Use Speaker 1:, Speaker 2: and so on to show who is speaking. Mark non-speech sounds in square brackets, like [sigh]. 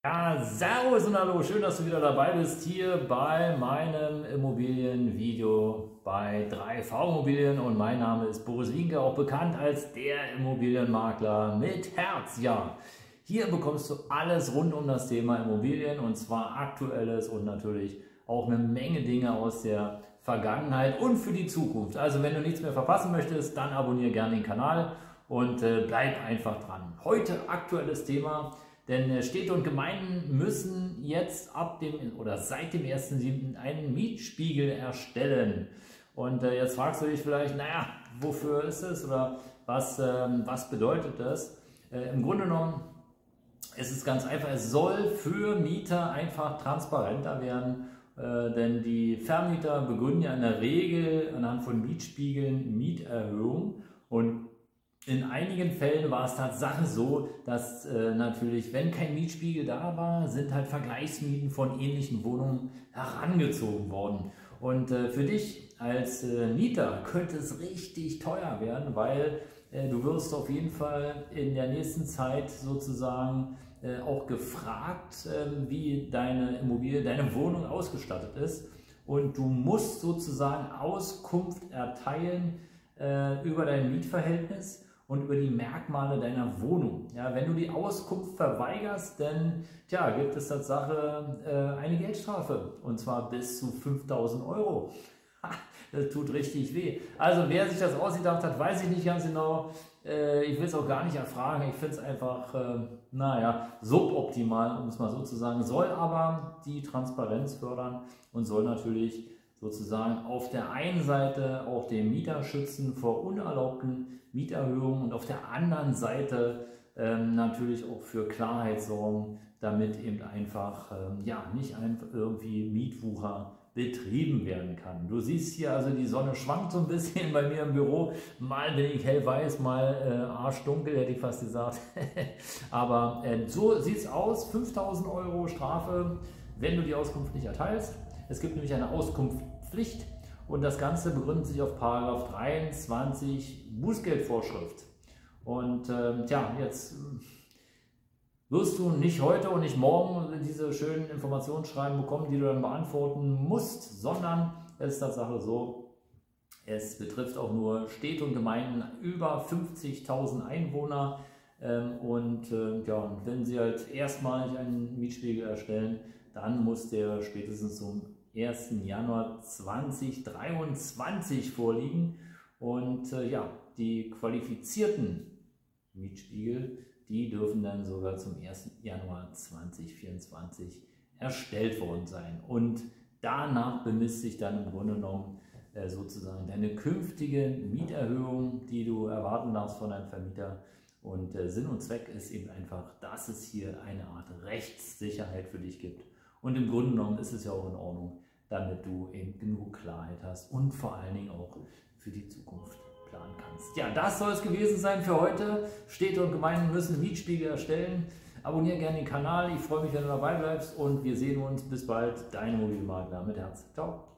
Speaker 1: Servus und Hallo, schön, dass du wieder dabei bist hier bei meinem Immobilienvideo bei 3V Immobilien und mein Name ist Boris Wienke, auch bekannt als der Immobilienmakler mit Herz. Ja, hier bekommst du alles rund um das Thema Immobilien und zwar aktuelles und natürlich auch eine Menge Dinge aus der Vergangenheit und für die Zukunft. Also wenn du nichts mehr verpassen möchtest, dann abonniere gerne den Kanal und äh, bleib einfach dran. Heute aktuelles Thema denn äh, Städte und Gemeinden müssen jetzt ab dem oder seit dem 1.7. einen Mietspiegel erstellen. Und äh, jetzt fragst du dich vielleicht, naja, wofür ist es oder was, ähm, was bedeutet das? Äh, Im Grunde genommen ist es ganz einfach, es soll für Mieter einfach transparenter werden, denn die Vermieter begründen ja in der Regel anhand von Mietspiegeln Mieterhöhungen und in einigen Fällen war es Tatsache so, dass äh, natürlich, wenn kein Mietspiegel da war, sind halt Vergleichsmieten von ähnlichen Wohnungen herangezogen worden. Und äh, für dich als äh, Mieter könnte es richtig teuer werden, weil äh, du wirst auf jeden Fall in der nächsten Zeit sozusagen äh, auch gefragt, ähm, wie deine Immobilie, deine Wohnung ausgestattet ist. Und du musst sozusagen Auskunft erteilen äh, über dein Mietverhältnis und über die Merkmale deiner Wohnung. Ja, wenn du die Auskunft verweigerst, dann tja, gibt es Tatsache äh, eine Geldstrafe und zwar bis zu 5000 Euro. das tut richtig weh. Also wer sich das ausgedacht hat, weiß ich nicht ganz genau. Äh, ich will es auch gar nicht erfragen. Ich finde es einfach, äh, naja, suboptimal, um es mal so zu sagen. Soll aber die Transparenz fördern und soll natürlich sozusagen auf der einen Seite auch den Mieter schützen vor unerlaubten Mieterhöhungen und auf der anderen Seite ähm, natürlich auch für Klarheit sorgen, damit eben einfach ähm, ja, nicht einfach irgendwie Mietwucher betrieben werden kann. Du siehst hier also, die Sonne schwankt so ein bisschen [laughs] bei mir im Büro. Mal bin ich hellweiß, mal äh, arschdunkel, hätte ich fast gesagt. [laughs] Aber äh, so sieht es aus. 5000 Euro Strafe, wenn du die Auskunft nicht erteilst. Es gibt nämlich eine Auskunftspflicht und das Ganze begründet sich auf Paragraph 23 Bußgeldvorschrift. Und ähm, tja, jetzt äh, wirst du nicht heute und nicht morgen diese schönen Informationsschreiben bekommen, die du dann beantworten musst, sondern es ist Tatsache so, es betrifft auch nur Städte und Gemeinden über 50.000 Einwohner. Ähm, und äh, ja, wenn sie halt erstmalig einen Mietspiegel erstellen, dann muss der spätestens zum 1. Januar 2023 vorliegen. Und äh, ja, die qualifizierten Mietspiegel, die dürfen dann sogar zum 1. Januar 2024 erstellt worden sein. Und danach bemisst sich dann im Grunde genommen äh, sozusagen deine künftige Mieterhöhung, die du erwarten darfst von deinem Vermieter. Und äh, Sinn und Zweck ist eben einfach, dass es hier eine Art Rechtssicherheit für dich gibt. Und im Grunde genommen ist es ja auch in Ordnung, damit du eben genug Klarheit hast und vor allen Dingen auch für die Zukunft planen kannst. Ja, das soll es gewesen sein für heute. Städte und Gemeinden müssen Mietspiegel erstellen. Abonniere gerne den Kanal. Ich freue mich, wenn du dabei bleibst und wir sehen uns. Bis bald. Dein Immobilienmakler mit Herz. Ciao.